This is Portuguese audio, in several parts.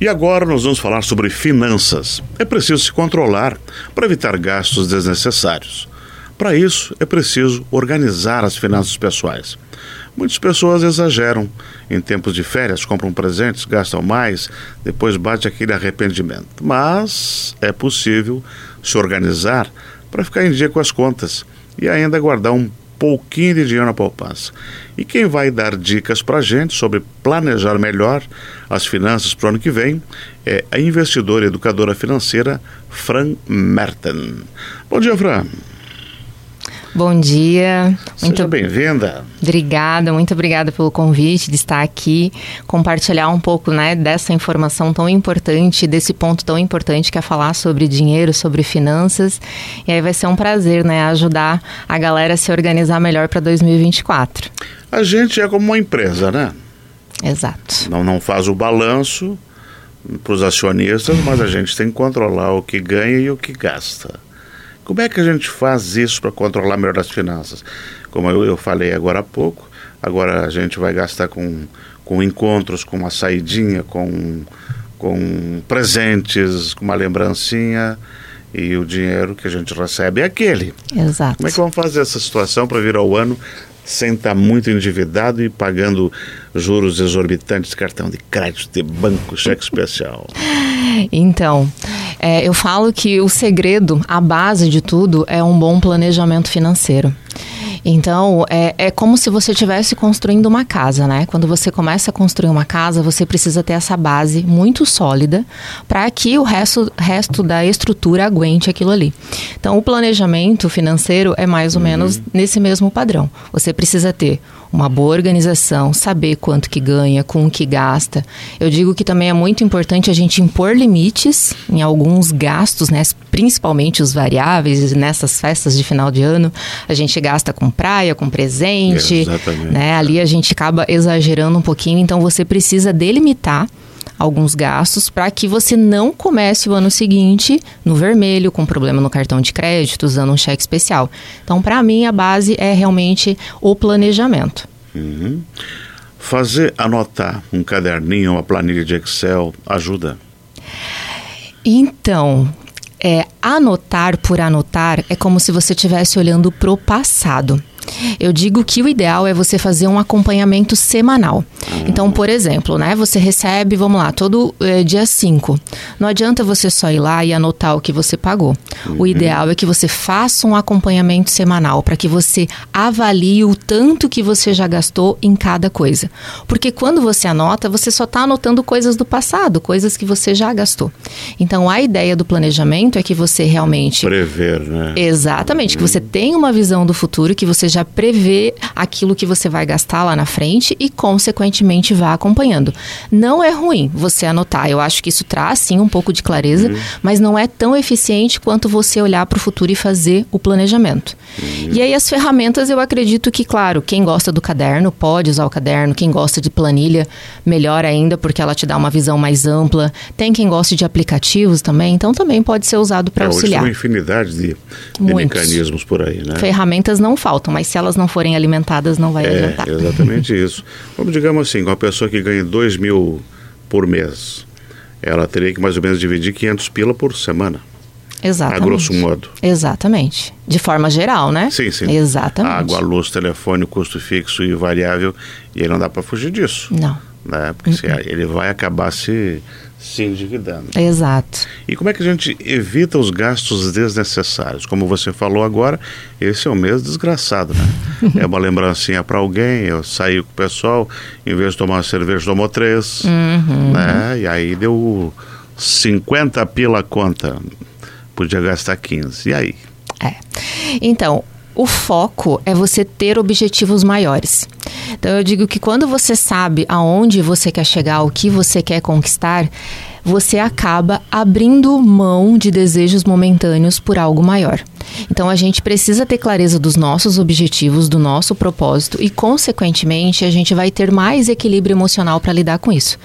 E agora nós vamos falar sobre finanças. É preciso se controlar para evitar gastos desnecessários. Para isso, é preciso organizar as finanças pessoais. Muitas pessoas exageram. Em tempos de férias, compram presentes, gastam mais, depois bate aquele arrependimento. Mas é possível se organizar para ficar em dia com as contas e ainda guardar um pouquinho de dinheiro na poupança. E quem vai dar dicas para a gente sobre planejar melhor as finanças para o ano que vem é a investidora e educadora financeira Fran Merten. Bom dia, Fran. Bom dia. Muito Seja bem-vinda. Obrigada, muito obrigada pelo convite de estar aqui, compartilhar um pouco né, dessa informação tão importante, desse ponto tão importante que é falar sobre dinheiro, sobre finanças. E aí vai ser um prazer né, ajudar a galera a se organizar melhor para 2024. A gente é como uma empresa, né? Exato. Não, não faz o balanço para os acionistas, mas a gente tem que controlar o que ganha e o que gasta. Como é que a gente faz isso para controlar melhor as finanças? Como eu, eu, falei agora há pouco, agora a gente vai gastar com, com encontros, com uma saidinha, com, com presentes, com uma lembrancinha e o dinheiro que a gente recebe é aquele. Exato. Como é que vamos fazer essa situação para vir ao ano sem estar muito endividado e pagando juros exorbitantes cartão de crédito, de banco, cheque especial? Então, é, eu falo que o segredo, a base de tudo, é um bom planejamento financeiro. Então, é, é como se você estivesse construindo uma casa, né? Quando você começa a construir uma casa, você precisa ter essa base muito sólida para que o resto, resto da estrutura aguente aquilo ali. Então, o planejamento financeiro é mais ou uhum. menos nesse mesmo padrão. Você precisa ter uma boa organização, saber quanto que ganha, com o que gasta. Eu digo que também é muito importante a gente impor limites em alguns gastos, né? principalmente os variáveis, nessas festas de final de ano, a gente gasta com praia, com presente, né? Ali a gente acaba exagerando um pouquinho, então você precisa delimitar alguns gastos para que você não comece o ano seguinte no vermelho, com problema no cartão de crédito, usando um cheque especial. Então, para mim, a base é realmente o planejamento. Uhum. Fazer anotar um caderninho, uma planilha de Excel ajuda? Então, é, anotar por anotar é como se você estivesse olhando para o passado. Eu digo que o ideal é você fazer um acompanhamento semanal. Então, por exemplo, né, você recebe, vamos lá, todo é, dia 5. Não adianta você só ir lá e anotar o que você pagou. Uhum. O ideal é que você faça um acompanhamento semanal para que você avalie o tanto que você já gastou em cada coisa. Porque quando você anota, você só está anotando coisas do passado, coisas que você já gastou. Então, a ideia do planejamento é que você realmente. Prever, né? Exatamente, uhum. que você tenha uma visão do futuro, que você já prevê aquilo que você vai gastar lá na frente e, consequentemente, vá acompanhando. Não é ruim você anotar. Eu acho que isso traz, sim, um pouco de clareza, uhum. mas não é tão eficiente quanto você olhar para o futuro e fazer o planejamento. Uhum. E aí, as ferramentas, eu acredito que, claro, quem gosta do caderno pode usar o caderno, quem gosta de planilha, melhor ainda, porque ela te dá uma visão mais ampla. Tem quem goste de aplicativos também, então também pode ser usado para é, auxiliar. Hoje tem uma infinidade de, de mecanismos por aí, né? Ferramentas não faltam, mas se elas não forem alimentadas, não vai é, adiantar. Exatamente isso. Vamos, digamos assim, uma pessoa que ganha 2 mil por mês, ela teria que mais ou menos dividir 500 pila por semana. Exatamente. A grosso modo. Exatamente. De forma geral, né? Sim, sim. Exatamente. Água, luz, telefone, custo fixo e variável. E aí não dá para fugir disso. Não. Né? Porque uh -uh. ele vai acabar se se endividando. Exato. E como é que a gente evita os gastos desnecessários? Como você falou agora, esse é um mês desgraçado, né? é uma lembrancinha para alguém, eu saí com o pessoal, em vez de tomar uma cerveja, tomou três, uhum. né? E aí deu 50 pila conta, podia gastar 15. E aí? É. Então, o foco é você ter objetivos maiores. Então eu digo que quando você sabe aonde você quer chegar, o que você quer conquistar, você acaba abrindo mão de desejos momentâneos por algo maior. Então a gente precisa ter clareza dos nossos objetivos, do nosso propósito e, consequentemente, a gente vai ter mais equilíbrio emocional para lidar com isso.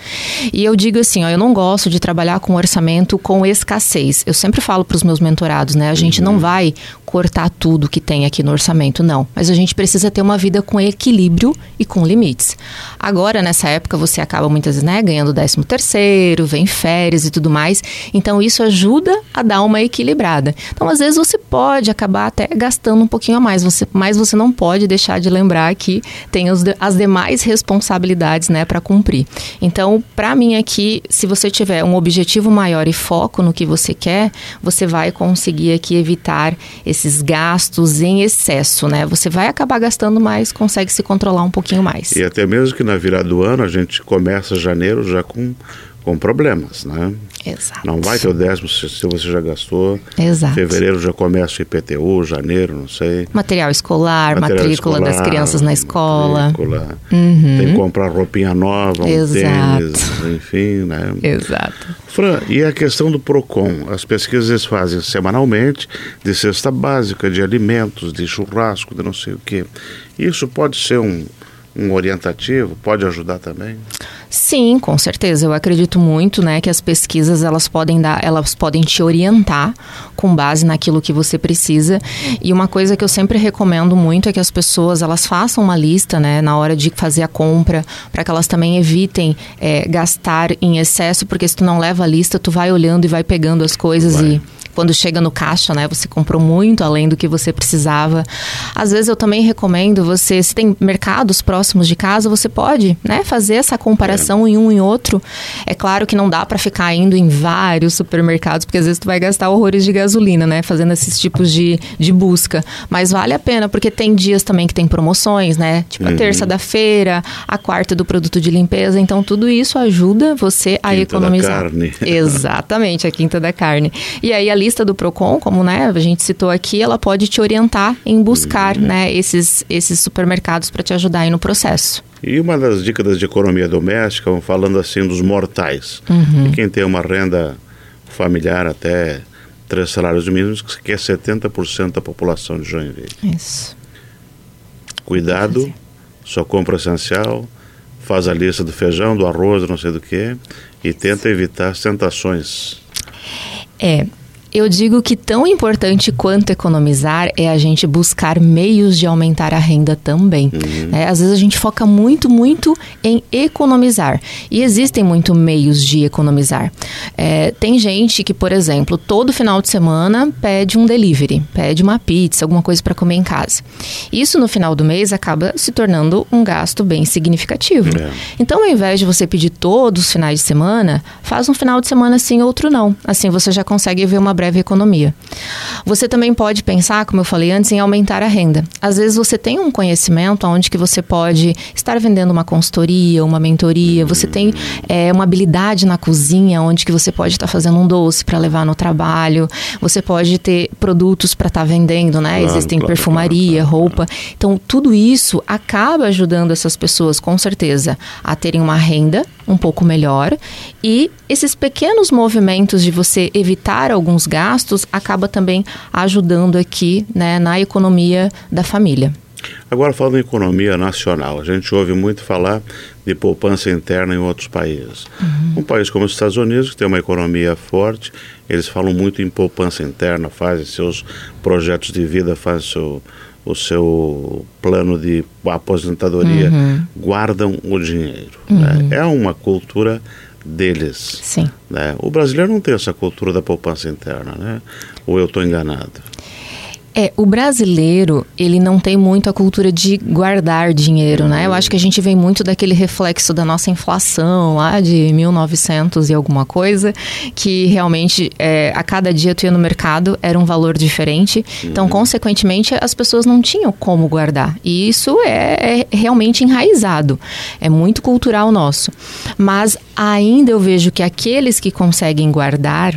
E eu digo assim, ó, eu não gosto de trabalhar com orçamento com escassez. Eu sempre falo para os meus mentorados, né? A gente uhum. não vai cortar tudo que tem aqui no orçamento, não. Mas a gente precisa ter uma vida com equilíbrio e com limites. Agora, nessa época, você acaba muitas vezes né, ganhando 13 terceiro, vem férias e tudo mais. Então, isso ajuda a dar uma equilibrada. Então, às vezes, você pode acabar até gastando um pouquinho a mais, você, mas você não pode deixar de lembrar que tem os, as demais responsabilidades né, para cumprir. Então, para mim aqui, se você tiver um objetivo maior e foco no que você quer, você vai conseguir aqui evitar esses gastos em excesso, né? Você vai acabar gastando mais, consegue se controlar um pouquinho mais. E até mesmo que na virada do ano a gente começa janeiro já com com problemas, né? Exato. Não vai ter o décimo se, você já gastou. Exato. Fevereiro já começa o IPTU, janeiro, não sei. Material escolar, Material matrícula escolar, das crianças na escola. Matrícula. Uhum. Tem que comprar roupinha nova, um Exato. tênis, enfim, né? Exato. Fran, e a questão do PROCON? As pesquisas eles fazem semanalmente de cesta básica, de alimentos, de churrasco, de não sei o quê. Isso pode ser um, um orientativo? Pode ajudar também? Sim, com certeza. Eu acredito muito, né, que as pesquisas elas podem dar, elas podem te orientar com base naquilo que você precisa. E uma coisa que eu sempre recomendo muito é que as pessoas elas façam uma lista, né, na hora de fazer a compra, para que elas também evitem é, gastar em excesso, porque se tu não leva a lista, tu vai olhando e vai pegando as coisas vai. e quando chega no caixa, né, você comprou muito além do que você precisava. Às vezes eu também recomendo você, se tem mercados próximos de casa, você pode, né, fazer essa comparação é. em um e outro. É claro que não dá para ficar indo em vários supermercados, porque às vezes tu vai gastar horrores de gasolina, né, fazendo esses tipos de, de busca. Mas vale a pena, porque tem dias também que tem promoções, né, tipo uhum. a terça da feira, a quarta do produto de limpeza. Então tudo isso ajuda você a quinta economizar. Da carne. Exatamente, a quinta da carne. E aí a lista do Procon, como né, a gente citou aqui, ela pode te orientar em buscar uhum. né, esses, esses supermercados para te ajudar aí no processo. E uma das dicas de economia doméstica, falando assim dos mortais, uhum. quem tem uma renda familiar até três salários mínimos, que é 70% da população de Joinville. Isso. Cuidado, só compra essencial, faz a lista do feijão, do arroz, não sei do que, e tenta evitar as tentações. É, eu digo que tão importante quanto economizar é a gente buscar meios de aumentar a renda também. Uhum. É, às vezes a gente foca muito, muito em economizar. E existem muitos meios de economizar. É, tem gente que, por exemplo, todo final de semana pede um delivery, pede uma pizza, alguma coisa para comer em casa. Isso no final do mês acaba se tornando um gasto bem significativo. É. Então, ao invés de você pedir todos os finais de semana, faz um final de semana sim, outro não. Assim você já consegue ver uma breve economia. Você também pode pensar, como eu falei antes, em aumentar a renda. Às vezes você tem um conhecimento onde que você pode estar vendendo uma consultoria, uma mentoria, você tem é, uma habilidade na cozinha onde que você pode estar fazendo um doce para levar no trabalho, você pode ter produtos para estar tá vendendo, né? Claro, Existem claro, perfumaria, claro, roupa. Então, tudo isso acaba ajudando essas pessoas, com certeza, a terem uma renda um pouco melhor e esses pequenos movimentos de você evitar alguns gastos acaba também ajudando aqui né, na economia da família. Agora falando em economia nacional, a gente ouve muito falar de poupança interna em outros países. Uhum. Um país como os Estados Unidos, que tem uma economia forte, eles falam muito em poupança interna, fazem seus projetos de vida, fazem seu, o seu plano de aposentadoria, uhum. guardam o dinheiro. Uhum. Né? É uma cultura deles. Sim. Né? O brasileiro não tem essa cultura da poupança interna, né? Ou eu estou enganado? É, o brasileiro, ele não tem muito a cultura de guardar dinheiro, né? Eu acho que a gente vem muito daquele reflexo da nossa inflação lá de 1900 e alguma coisa, que realmente é, a cada dia tu ia no mercado era um valor diferente. Então, uhum. consequentemente, as pessoas não tinham como guardar. E isso é, é realmente enraizado. É muito cultural nosso. Mas ainda eu vejo que aqueles que conseguem guardar,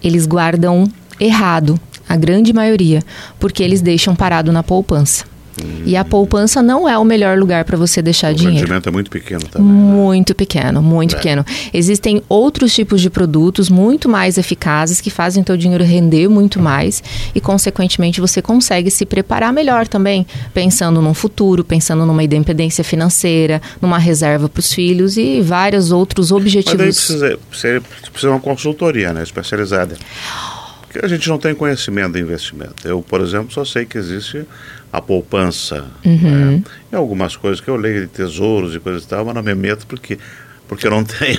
eles guardam errado a grande maioria, porque eles deixam parado na poupança. Hum. E a poupança não é o melhor lugar para você deixar o dinheiro. O rendimento é muito pequeno também. Né? Muito né? pequeno, muito é. pequeno. Existem outros tipos de produtos muito mais eficazes que fazem teu dinheiro render muito mais e, consequentemente, você consegue se preparar melhor também, pensando num futuro, pensando numa independência financeira, numa reserva para os filhos e vários outros objetivos. Mas daí precisa, precisa, precisa uma consultoria, né, especializada que a gente não tem conhecimento de investimento. Eu, por exemplo, só sei que existe a poupança. Uhum. Né? E algumas coisas que eu leio de tesouros e coisas e tal, mas não me meto porque porque eu não tenho.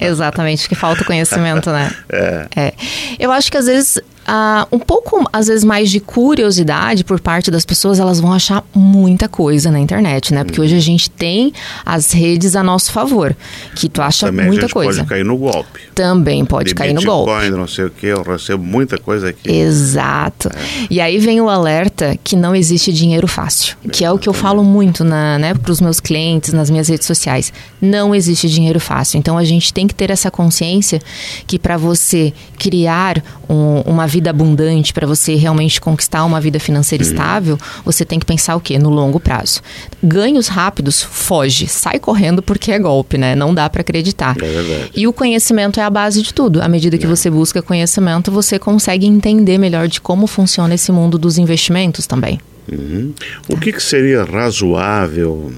Exatamente, que falta conhecimento, né? É. é. Eu acho que às vezes uh, um pouco, às vezes, mais de curiosidade por parte das pessoas, elas vão achar muita coisa na internet, né? Porque hoje a gente tem as redes a nosso favor, que tu acha Também muita a gente coisa. pode cair no golpe. Também pode de cair Bitcoin, no golpe. não sei o que, eu recebo muita coisa aqui. Exato. É. E aí vem o alerta que não existe dinheiro fácil, Bem, que é o que eu falo muito na, né, para os meus clientes, nas minhas redes sociais. Não existe dinheiro fácil. Então a gente tem que ter essa consciência que para você criar um, uma vida abundante, para você realmente conquistar uma vida financeira uhum. estável, você tem que pensar o quê? No longo prazo. Ganhos rápidos, foge, sai correndo porque é golpe, né? Não dá para acreditar. É verdade. E o conhecimento é a base de tudo. À medida que é. você busca conhecimento, você consegue entender melhor de como funciona esse mundo dos investimentos também. Uhum. O que, que seria razoável,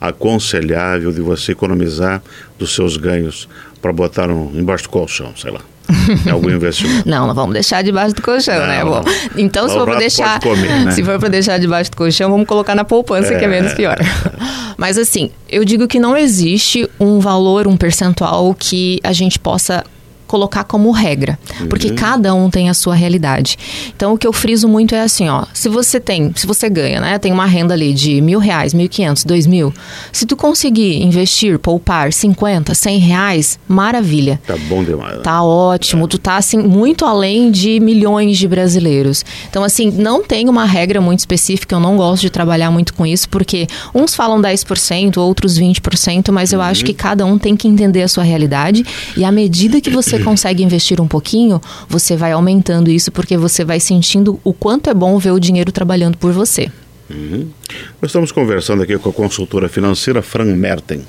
aconselhável de você economizar dos seus ganhos para botar um, embaixo do colchão, sei lá? algum investimento. Não, não vamos deixar debaixo do colchão, né? não, né? Bom, então, se for para deixar, comer, né? se for para deixar debaixo do colchão, vamos colocar na poupança, é, que é menos pior. Mas assim, eu digo que não existe um valor, um percentual que a gente possa colocar como regra, uhum. porque cada um tem a sua realidade. Então, o que eu friso muito é assim, ó, se você tem, se você ganha, né, tem uma renda ali de mil reais, mil e quinhentos, dois mil, se tu conseguir investir, poupar 50, 100 reais, maravilha. Tá bom demais. Né? Tá ótimo, é. tu tá, assim, muito além de milhões de brasileiros. Então, assim, não tem uma regra muito específica, eu não gosto de trabalhar muito com isso, porque uns falam 10%, outros 20%, mas eu uhum. acho que cada um tem que entender a sua realidade e à medida que você você consegue investir um pouquinho, você vai aumentando isso porque você vai sentindo o quanto é bom ver o dinheiro trabalhando por você. Uhum. Nós estamos conversando aqui com a consultora financeira Fran Merten.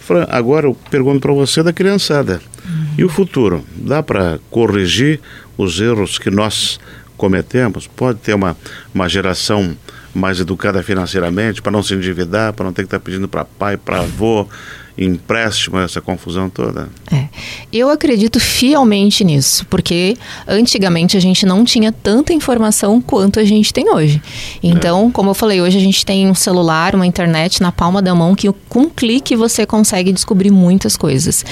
Fran, agora eu pergunto para você da criançada. Uhum. E o futuro? Dá para corrigir os erros que nós cometemos? Pode ter uma, uma geração mais educada financeiramente, para não se endividar, para não ter que estar tá pedindo para pai, para avô, empréstimo, essa confusão toda? É. Eu acredito fielmente nisso, porque antigamente a gente não tinha tanta informação quanto a gente tem hoje. Então, é. como eu falei, hoje a gente tem um celular, uma internet na palma da mão que com um clique você consegue descobrir muitas coisas.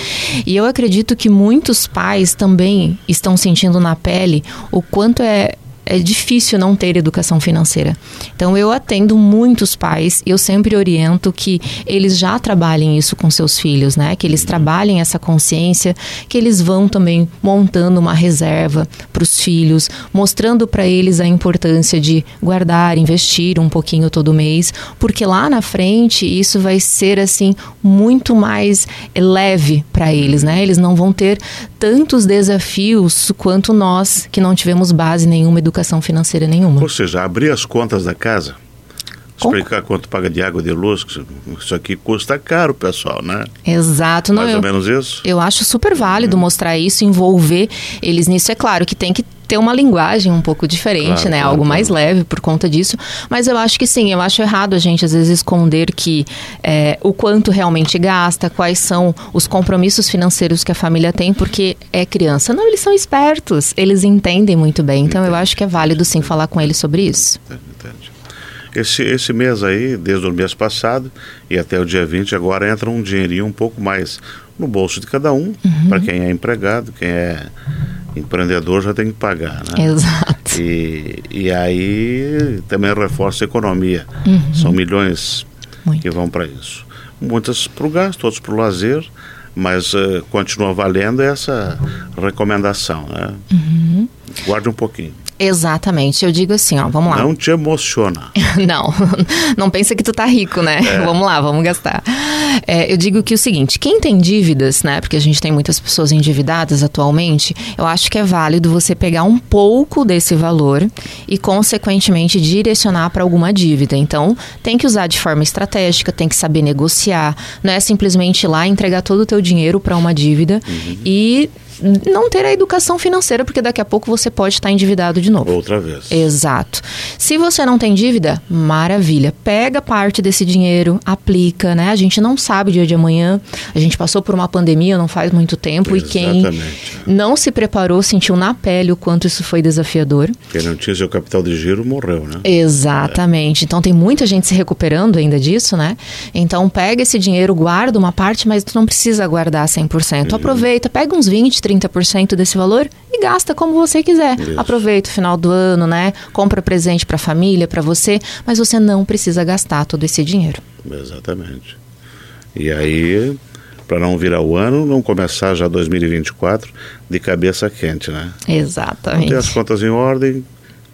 E eu acredito que muitos pais também estão sentindo na pele o quanto é é difícil não ter educação financeira. Então eu atendo muitos pais e eu sempre oriento que eles já trabalhem isso com seus filhos, né? Que eles trabalhem essa consciência, que eles vão também montando uma reserva para os filhos, mostrando para eles a importância de guardar, investir um pouquinho todo mês, porque lá na frente isso vai ser assim muito mais leve para eles, né? Eles não vão ter tantos desafios quanto nós que não tivemos base nenhuma educação educação financeira nenhuma. Ou seja, abrir as contas da casa, explicar quanto paga de água de luz, isso aqui custa caro, pessoal, né? Exato. Mais não, ou eu, menos isso? Eu acho super válido uhum. mostrar isso, envolver eles nisso. É claro que tem que ter uma linguagem um pouco diferente, claro, né? Claro, Algo claro. mais leve por conta disso. Mas eu acho que sim, eu acho errado a gente às vezes esconder que é, o quanto realmente gasta, quais são os compromissos financeiros que a família tem, porque é criança. Não, eles são espertos, eles entendem muito bem. Então Entendi. eu acho que é válido sim falar com eles sobre isso. Entendi. Esse, esse mês aí, desde o mês passado e até o dia 20, agora entra um dinheirinho um pouco mais no bolso de cada um, uhum. para quem é empregado, quem é empreendedor já tem que pagar, né? Exato. E, e aí também reforça a economia. Uhum. São milhões Muito. que vão para isso. Muitas para o gasto, outros para o lazer, mas uh, continua valendo essa recomendação, né? Uhum. Guarde um pouquinho. Exatamente. Eu digo assim, ó, vamos lá. Não te emociona. não, não pensa que tu tá rico, né? É. Vamos lá, vamos gastar. É, eu digo que o seguinte, quem tem dívidas, né? Porque a gente tem muitas pessoas endividadas atualmente, eu acho que é válido você pegar um pouco desse valor e, consequentemente, direcionar para alguma dívida. Então, tem que usar de forma estratégica, tem que saber negociar. Não é simplesmente ir lá entregar todo o teu dinheiro para uma dívida uhum. e não ter a educação financeira, porque daqui a pouco você pode estar endividado de novo. Outra vez. Exato. Se você não tem dívida, maravilha. Pega parte desse dinheiro, aplica, né? A gente não sabe o dia de amanhã. A gente passou por uma pandemia não faz muito tempo Exatamente. e quem não se preparou sentiu na pele o quanto isso foi desafiador. Quem não tinha seu capital de giro morreu, né? Exatamente. É. Então tem muita gente se recuperando ainda disso, né? Então pega esse dinheiro, guarda uma parte, mas tu não precisa guardar 100%. Uhum. Aproveita, pega uns 20, 30% desse valor e gasta como você quiser. Isso. Aproveita o final do ano, né? Compra presente para a família, para você, mas você não precisa gastar todo esse dinheiro. Exatamente. E aí, para não virar o ano, não começar já 2024 de cabeça quente, né? Exatamente. Ter as contas em ordem,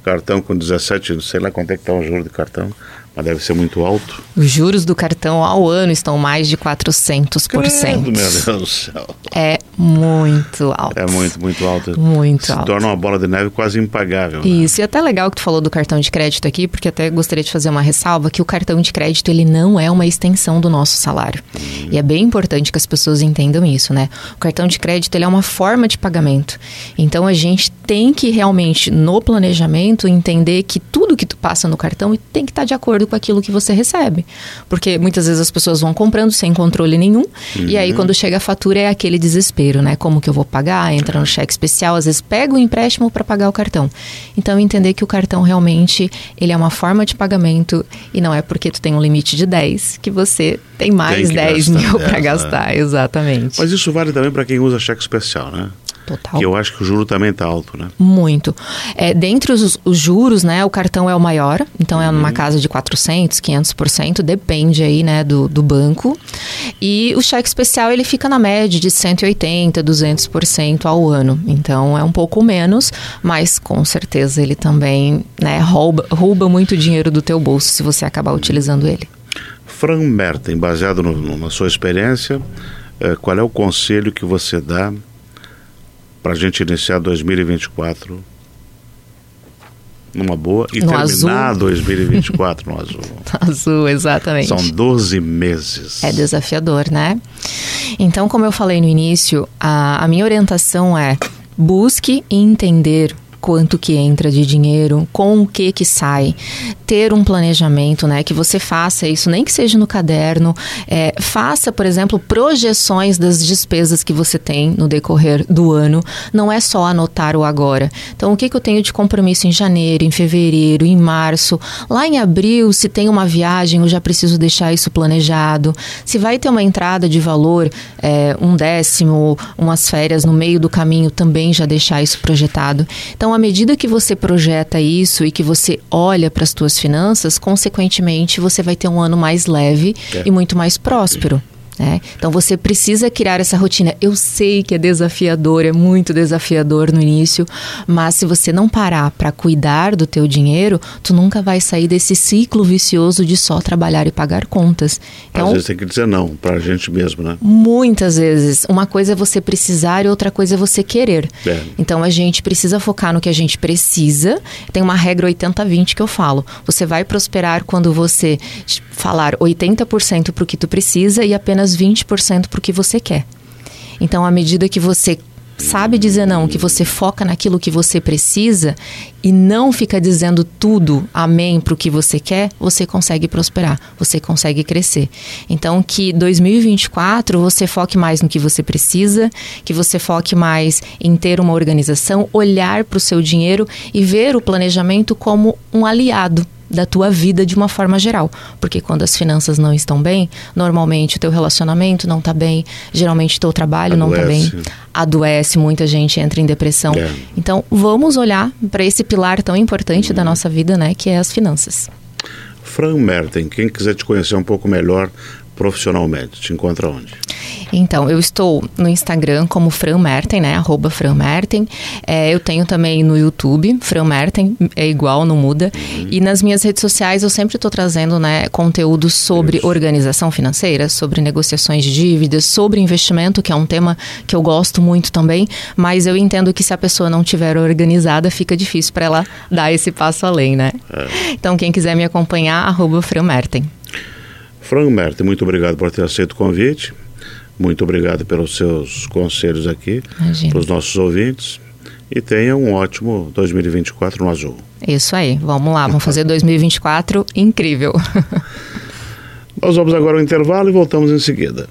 cartão com 17, sei lá quanto é que está o juro de cartão, mas deve ser muito alto. Os juros do cartão ao ano estão mais de 400%. Credo, meu Deus do céu. É muito alto. É muito, muito alto. Muito Se alto. torna uma bola de neve quase impagável. Né? Isso, e até legal que tu falou do cartão de crédito aqui, porque até gostaria de fazer uma ressalva que o cartão de crédito ele não é uma extensão do nosso salário. Hum. E é bem importante que as pessoas entendam isso, né? O cartão de crédito ele é uma forma de pagamento. Então a gente tem que realmente no planejamento entender que tudo que tu passa no cartão tem que estar de acordo com aquilo que você recebe. Porque muitas vezes as pessoas vão comprando sem controle nenhum, uhum. e aí quando chega a fatura é aquele desespero, né? Como que eu vou pagar? Entra no cheque especial, às vezes pega o empréstimo para pagar o cartão. Então entender que o cartão realmente ele é uma forma de pagamento e não é porque tu tem um limite de 10 que você tem mais tem 10 gastar, mil para gastar, exatamente. Mas isso vale também para quem usa cheque especial, né? Total. Que eu acho que o juro também está alto, né? Muito. É, dentre os, os, juros, né, o cartão é o maior, então é numa uhum. casa de 400, 500%, depende aí, né, do, do banco. E o cheque especial, ele fica na média de 180, 200% ao ano. Então, é um pouco menos, mas com certeza ele também, né, rouba, rouba muito dinheiro do teu bolso se você acabar utilizando ele. Fran Merten, baseado no, na sua experiência, eh, qual é o conselho que você dá para a gente iniciar 2024 numa boa e no terminar azul. 2024 no azul. azul, exatamente. São 12 meses. É desafiador, né? Então, como eu falei no início, a, a minha orientação é busque entender quanto que entra de dinheiro, com o que que sai, ter um planejamento, né? Que você faça isso, nem que seja no caderno, é, faça, por exemplo, projeções das despesas que você tem no decorrer do ano. Não é só anotar o agora. Então, o que que eu tenho de compromisso em janeiro, em fevereiro, em março, lá em abril, se tem uma viagem, eu já preciso deixar isso planejado. Se vai ter uma entrada de valor, é, um décimo, umas férias no meio do caminho, também já deixar isso projetado. Então à medida que você projeta isso e que você olha para as suas finanças, consequentemente você vai ter um ano mais leve é. e muito mais próspero. Né? Então você precisa criar essa rotina. Eu sei que é desafiador, é muito desafiador no início, mas se você não parar para cuidar do teu dinheiro, tu nunca vai sair desse ciclo vicioso de só trabalhar e pagar contas. Então, Às vezes tem que dizer não para a gente mesmo, né? Muitas vezes. Uma coisa é você precisar e outra coisa é você querer. É. Então a gente precisa focar no que a gente precisa. Tem uma regra 80-20 que eu falo. Você vai prosperar quando você falar 80% para o que tu precisa e apenas apenas 20% para o que você quer. Então, à medida que você sabe dizer não, que você foca naquilo que você precisa e não fica dizendo tudo amém para o que você quer, você consegue prosperar, você consegue crescer. Então, que 2024 você foque mais no que você precisa, que você foque mais em ter uma organização, olhar para o seu dinheiro e ver o planejamento como um aliado da tua vida de uma forma geral. Porque quando as finanças não estão bem, normalmente o teu relacionamento não está bem, geralmente o teu trabalho Adoece. não está bem, adoece, muita gente entra em depressão. É. Então, vamos olhar para esse pilar tão importante da nossa vida, né, que é as finanças. Fran Merten, quem quiser te conhecer um pouco melhor profissionalmente, te encontra onde? Então, eu estou no Instagram como Fran Merten, né? Arroba Fran Merten. É, eu tenho também no YouTube, Fran Merten, é igual, não muda. Uhum. E nas minhas redes sociais eu sempre estou trazendo né, conteúdo sobre Isso. organização financeira, sobre negociações de dívidas, sobre investimento, que é um tema que eu gosto muito também. Mas eu entendo que se a pessoa não tiver organizada, fica difícil para ela dar esse passo além, né? É. Então, quem quiser me acompanhar, arroba Fran Merten. Fran Merten, muito obrigado por ter aceito o convite. Muito obrigado pelos seus conselhos aqui, para os nossos ouvintes. E tenha um ótimo 2024 no azul. Isso aí, vamos lá, vamos fazer 2024 incrível. Nós vamos agora ao intervalo e voltamos em seguida.